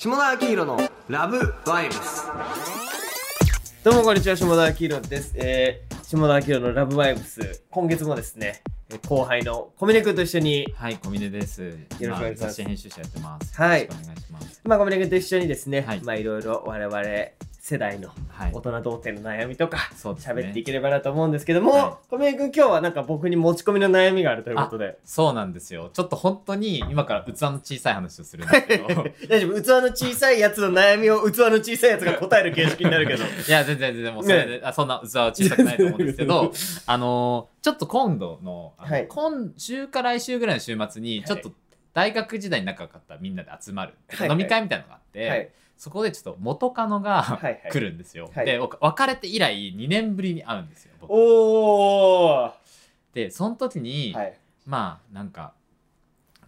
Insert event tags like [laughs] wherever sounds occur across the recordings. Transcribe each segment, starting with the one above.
下田明宏のラブバイブスどうもこんにちは、下田明宏です。えー、下田明宏のラブバイブス、今月もですね、えー後輩の小峰君と一緒に、はい、小峰です。よろしくお願いします雑誌編集者やってます。はいよろしくお願いします。まあ小峰君と一緒にですね、はいまあいろいろ我々世代のはい大。人童貞の悩みとか、喋っていければなと思うんですけども、は小峰君今日はなんか僕に持ち込みの悩みがあるということで。そうなんですよ。ちょっと本当に今から器の小さい話をするんですけど。[laughs] 大丈夫器の小さいやつの悩みを器の小さいやつが答える形式になるけど。[laughs] いや、全然全然もうそれで、あそんな器は小さくないと思うんですけど、あのーちょっと今度の、はい今週か来週ぐらいの週末に、ちょっと大学時代に仲良かったみんなで集まる、はい飲み会みたいなのがあって、はい。そこでちょっと元カノが、はいはい。来るんですよ。はい。で、僕別れて以来2年ぶりに会うんですよ。僕。おー。はで、その時に、い。はい。まあなんか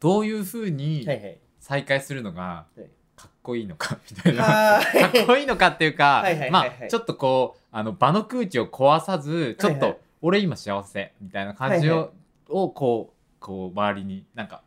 どういうふうにはい。再会するのがはい。かっこいいのか [laughs] みたいな、はかっこいいのかっていうかはいはいはいまはい。あちょっとこうあの場の空気を壊さずちょっとはいはい俺今幸せみたいな感じを,、はいはをこうこう周りになんかも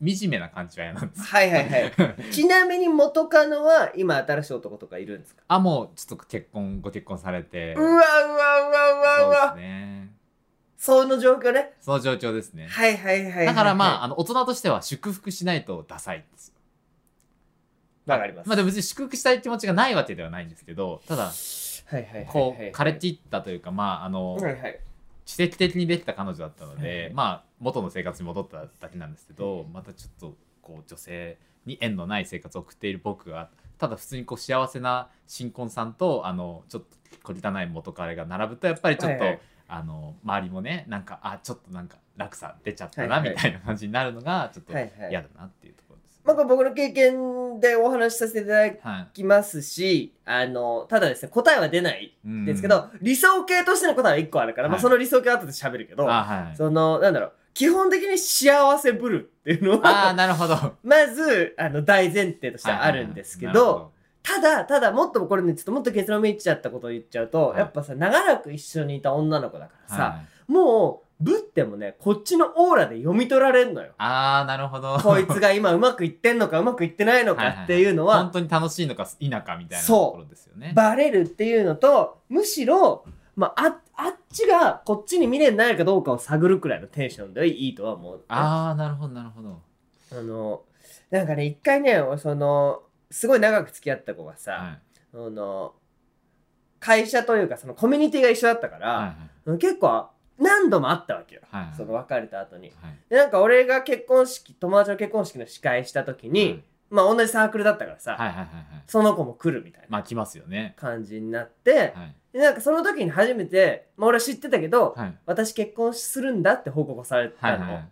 惨めな感じは嫌なんですはいはいはい。[laughs] ちなみに元カノは今新しい男とかいるんですか？あもうちょっと結婚ご結婚されてうわうわうわうわうそうわですねその状況ね。その状況ですねはいはいはいはい。だからまああ、あの大人としては祝福しないとダサいんですよわかります。まあでも別に祝福したい気持ちがないわけではないんですけど、ただ、はいはいはいはい。こう、枯れていったというか、まあ、あの、はいはい。奇跡的にできた彼女だったのはい。で、まあ、元の生活に戻っただけなんですけど、またちょっと、こう、女性に縁のない生活を送っている僕が、ただ普通にこう幸せな新婚さんと、あの、ちょっと小汚い元彼が並ぶと、やっぱりちょっと、はいはい。あの、周りもね、なんか、あ、ちょっとなんか落差出ちゃったな、みたいな感じになるのが、ちょっと嫌だなっていうとまあ僕の経験でお話しさせていただはい。きますし、あの、ただですね、答えは出ないうんんですけど、理想形としての答えは1個あるから、まあはいその理想形は後で喋るけど、あ、はい。その、なんだろう、基本的に幸せぶるっていうのああ、は、なるほど。[laughs] まず、あの、大前提としてはあるんですけはいはいはいど、ただ、ただ、もっとこれね、ちょっともっと結論めちゃったことを言っちゃうと、はいやっぱさ、長らく一緒にいた女の子だからさ、はいもう、ぶってもね、こっちのオーラで読み取られんのよ。ああ、なるほど。こいつが今うまくいってんのかうまくいってないのかっていうのは、本当に楽しいのか否かみたいなそうところですよね。バレるっていうのと、むしろ、まあ、あ、あっちがこっちに未練ないかどうかを探るくらいのテンションでいいとは思う。ああ、なるほど、なるほど。あの、なんかね、一回ね、俺その、すごい長く付き合った子がさ、はいあの、会社というかそのコミュニティが一緒だったから、はい結構何度も会ったわけよ。はいはいその別れた後に。はいで、なんか俺が結婚式、友達の結婚式の司会した時に、はいまあ同じサークルだったからさ、はいはいはいはい。その子も来るみたいなまあ来ますよね。感じになって、はいでなんかその時に初めて、まあ俺は知ってたけど、はい私結婚するんだって報告されたの。はいはい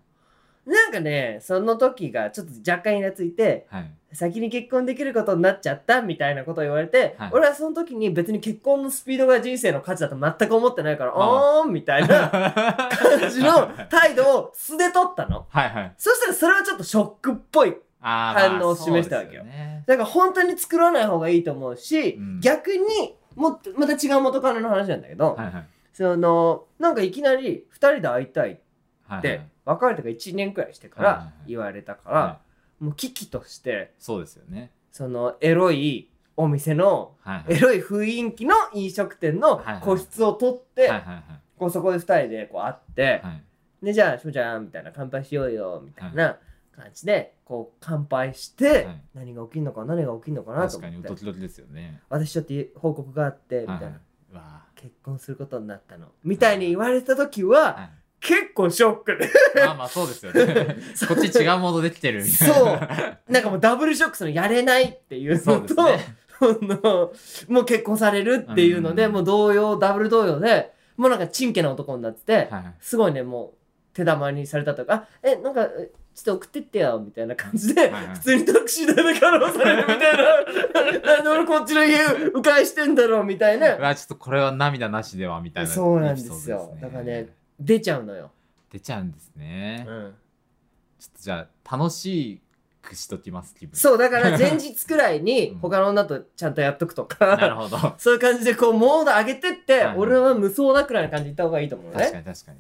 なんかね、その時がちょっと若干イラついて、はい。先に結婚できることになっちゃったみたいなことを言われて、はい俺はその時に別に結婚のスピードが人生の価値だと全く思ってないから、あおーんみたいな [laughs] 感じの態度を素で取ったの。はいはい。そしたらそれはちょっとショックっぽい。反応を示したわけよねだから本当に作らない方がいいと思うし、うん逆にもまた違う元カノの話なんだけど、はいはい。その、なんかいきなり二人で会いたいっはいて、別れてから1年くらいしてからはいはいはい。言われたから、はもう危機として、いそうですよね。そのエロいお店のはいはい。エロい雰囲気の飲食店のはいはい。個室を取って、はいはいはい。こうそこで二人でこう会って、はい。でじゃあしもちゃんみたいな乾杯しようよみたいな感じでこう乾杯して、はい。何が起きるのか何が起きるのかなと確か思って。にドキドキですよね。私ちょっと報告があってみたいな、はい結婚することになったの。みたいに言われた時は、ーはい。結構ショックで。まあまあそうですよね。[laughs] こっち違うモードできてるみたいな。そう。なんかもうダブルショックそのやれないっていうそうのと、ね。[laughs] もう結婚されるっていうので、うん。もう同様ダブル同様でもうなんかチンケな男になってて、はいはい。すごいねもう手玉にされたとかあえなんかえちょっと送ってってよみたいな感じで、はいはい。普通にタクシー代で稼働されるみたいな。[laughs] なんで俺こっちの家迂回してんだろうみたいうなわちょっとこれは涙なしではみたいなそうなんですよ。だからね出ちゃうのよ、出ちゃうんですね、うん、ちょっとじゃあ楽しくしときます気分。そうだから前日くらいにうん。他の女とちゃんとやっとくとなるかほど。確 [laughs] そういう感じでこうモード上げてって、はいはい。俺は無双だくらいな感じでいった方がいいと思うのね。かに確かに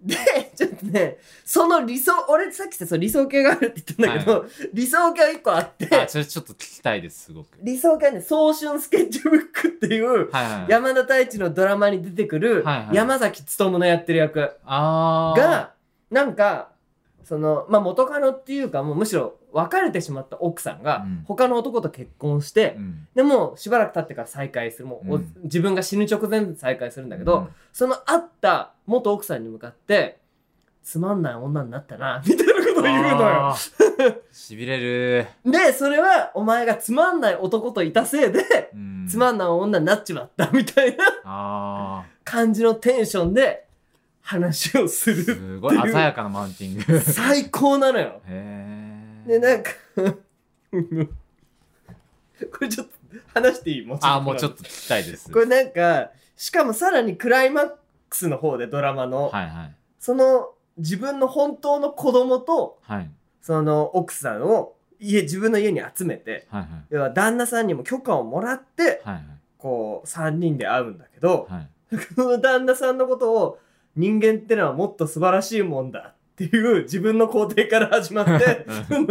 で、[laughs] ちょっとね、その理想、俺さっきさ、その理想系があるって言ったんだけど、理想系は一個あって、あそれちょっと聞きたいですすごく。理想系はね、早春スケッチブックっていう、はいはい。山田太一のドラマに出てくるはいはい。山崎努のやってる役あー。が、なんか、その、まあ、元カノっていうか、もうむしろ別れてしまった奥さんがうん、他の男と結婚して、うん。でもしばらく経ってから再会する。もう、おうん。自分が死ぬ直前で再会するんだけど、うん。その会った元奥さんに向かって、つまんない女になったな、みたいなことを言うのよ。しび [laughs] れる、で、それはお前がつまんない男といたせいで、うん、つまんない女になっちまった、みたいな。あ感じのテンションで話をすーる。すごい。鮮やかなマウンティング。へ最高なのよ。えで、なんか、[laughs] これちょっと話していい？もうあーもうちょっと聞きたいです。これなんか、しかもさらにクライマックスの方でドラマの、はいはい。その自分の本当の子供と、はい。その奥さんを家、自分の家に集めて、はいはい。要は旦那さんにも許可をもらって、はいこう、3人で会うんだけど、はい。[laughs] 旦那さんのことを、人間ってのはもっと素晴らしいもんだっていう自分の肯定から始まって、[laughs] その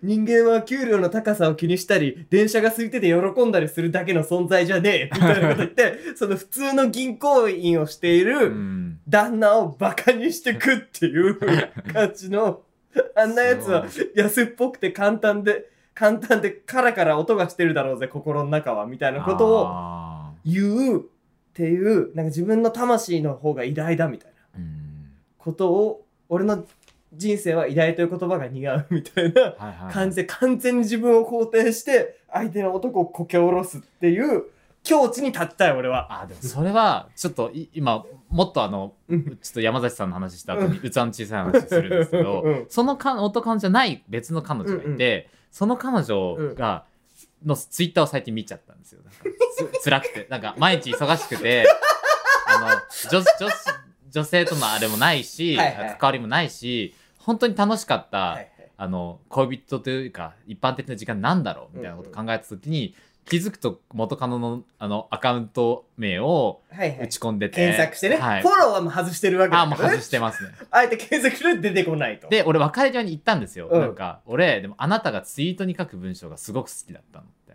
人間は給料の高さを気にしたり、電車が空いてて喜んだりするだけの存在じゃねえみたいなこと言って、[laughs] その普通の銀行員をしているうん。旦那をバカにしてくっていう [laughs] 感じの、あんなやつは安っぽくて簡単で、簡単でカラカラ音がしてるだろうぜ、心の中は、みたいなことをあ言うっていう、なんか自分の魂の方が偉大だみたいなことを、俺の人生は偉大という言葉が似合うみたいな感じで完全に自分を肯定して、相手の男をこけ下ろすっていう境地に立ったよ、俺は。あでもそれはちょっとい今もっとあのうん。ちょっと山崎さんの話した後に器の小さい話するんですけど、うん。そのか元カノじゃない別の彼女がいて、その彼女が、のツイッターを最近見ちゃったんですよ。なんかつ辛くて。なんか毎日忙しくて、[laughs] あの、女女女性とのあれもないし、はいはい関わりもないし、本当に楽しかった、はいはいあの、恋人というか、一般的な時間なんだろうみたいなことを考えたときに、気づくと元カノのあのアカウント名をはいはい打ち込んでて、検索してね、はいフォローはもう外してるわけあもうだからね外してますね。あえて検索すると出てこないと。で、俺別れ際に言ったんですよ。うんなんか、俺、でもあなたがツイートに書く文章がすごく好きだったのって。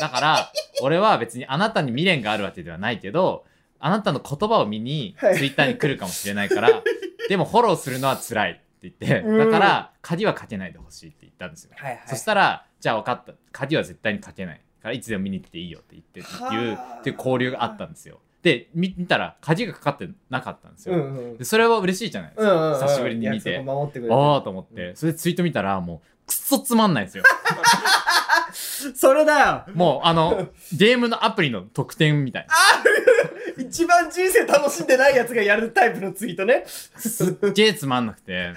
だから、俺は別にあなたに未練があるわけではないけど、あなたの言葉を見にはいツイッターに来るかもしれないから、[laughs] でもフォローするのは辛いって言って、うんだから、鍵はかけないでほしいって言ったんですよ。はいはいそしたら、じゃあ分かった。鍵は絶対にかけない。からいつでも見に来ていいよって言ってっていうはあっていう交流があったんですよ。で、見見たら鍵がかかってなかったんですよ。うんうんでそれは嬉しいじゃないですか。うんうんうん久しぶりに見てああと思って、それでツイート見たらもうくっそつまんないんですよ。[laughs] それだよもうあの、ゲームのアプリの特典みたいな。一番人生楽しんでないやつがやるタイプのツイートね。すっげえつまんなくて。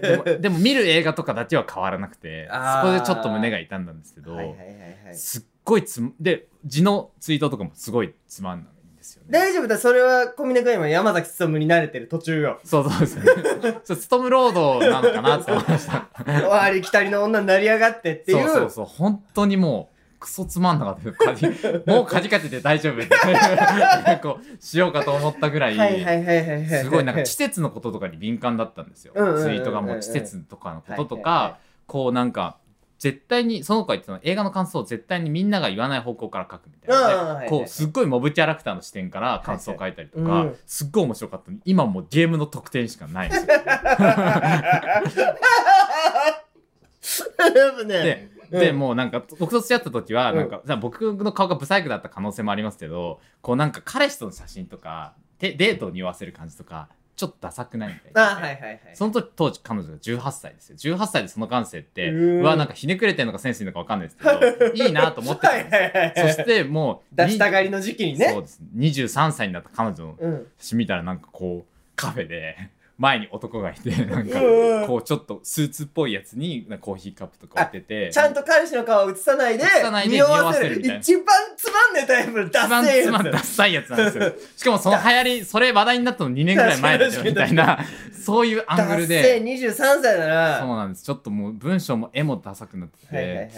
でも、[laughs] でも見る映画とかだけは変わらなくて、そこでちょっと胸が痛んだんですけど、はいはいはいはい。すっごいつむ、で、字のツイートとかもすごいつまんないんですよね。大丈夫だ、それは小峰君今山崎努に慣れてる途中よ。そうそうですよね。そうストムロードなのかなって思いました。[laughs] ありきたりの女になりやがってっていう。そうそうそう。本当にもう、クソつまんなかった [laughs] もう鍵かけて大丈夫って。[laughs] こう、しようかと思ったぐらい。すごいなんか季節のこととかに敏感だったんですよ。ツイートがもう季節とかのこととはいはいはか、こうなんか、絶対に、その子が言ってたのは映画の感想を絶対にみんなが言わない方向から書くみたいな、はいでこう、すっごいモブキャラクターの視点から感想を書いたりとかはいはいうん、すっごい面白かったのに、今もうゲームの特典しかないんですよ。[laughs] で、うんで、もうなんか、僕と付き合った時は、うんなんか、じゃあ僕の顔がブサイクだった可能性もありますけど、こうなんか彼氏との写真とか、でデートを匂わせる感じとか、ちょっとダサくないみたいな。あ、はいはいはい。その時、当時彼女が18歳ですよ。18歳でその感性って、うわ、なんかひねくれてんのかセンスいいのかわかんないですけど、[laughs] いいなと思ってたんですよ。そしてもう、出したがりの時期にね。そうです。23歳になった彼女のうん。写真見たらなんかこう、カフェで、前に男がいて、なんかうん、こうちょっとスーツっぽいやつにコーヒーカップとか置いてて、ちゃんと彼氏の顔を映さないで、匂わせる一番つまんねえタイプのダ一番ッセーつまんダッやサいやつなんですよ。[laughs] しかもその流行り、それ話題になったの2年ぐらい前ですよ、みたいな、そういうアングルで。23歳だな。そうなんです。ちょっともう文章も絵もダサくなってて、はいはいはい。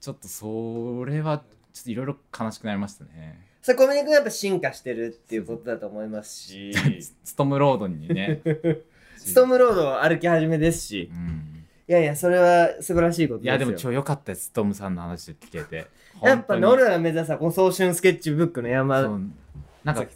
ちょっとそれは、ちょっといろいろ悲しくなりましたね。それコミュニ君がやっぱ進化してるっていうことだと思いますし。[laughs] ストムロードにね。[laughs] ストームロードを歩き始めですし。うん。いやいやそれは素晴らしいことですよ。いやでも超良かったです。トムさんの話聞けて。やっぱ俺らが目指すはこの早春スケッチブックの山なんか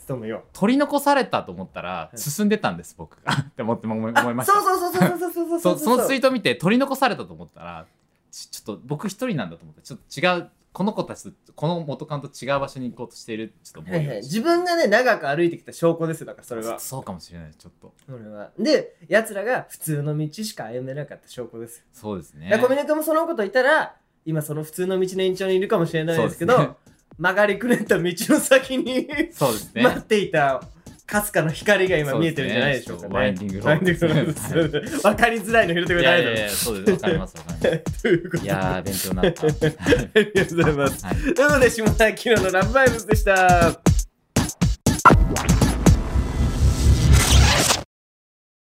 取り残されたと思ったらい。進んでたんです僕。が [laughs] って思って思いあ思いました。そうそうそうそうそうそうそそうそのツイート見て取り残されたと思ったらちちょっと僕一人なんだと思ってちょっと違うこの子たちとこの元カノと違う場所に行こうとしているちょっと思はいはい、自分がね長く歩いてきた証拠ですよだからそれは。たそうかもしれないちょっと。それは。で奴らが普通の道しか歩めなかった証拠ですよ、そうですね。小峰君もそのこと言ったら今その普通の道の延長にいるかもしれないですけどね。曲がりくねった道の先にそうですね。[laughs] 待っていたかすかの光が今見えてるんじゃないでしょうかね。ワインディングロワインデードィングロードです。わかりづらいの拾ってくれいてありがとうございやいやいやそうです。わかりますわかります。いやー勉強になった。[laughs] ありがとうございます。はい。とい。うことで、下田明のラブバイブスでした。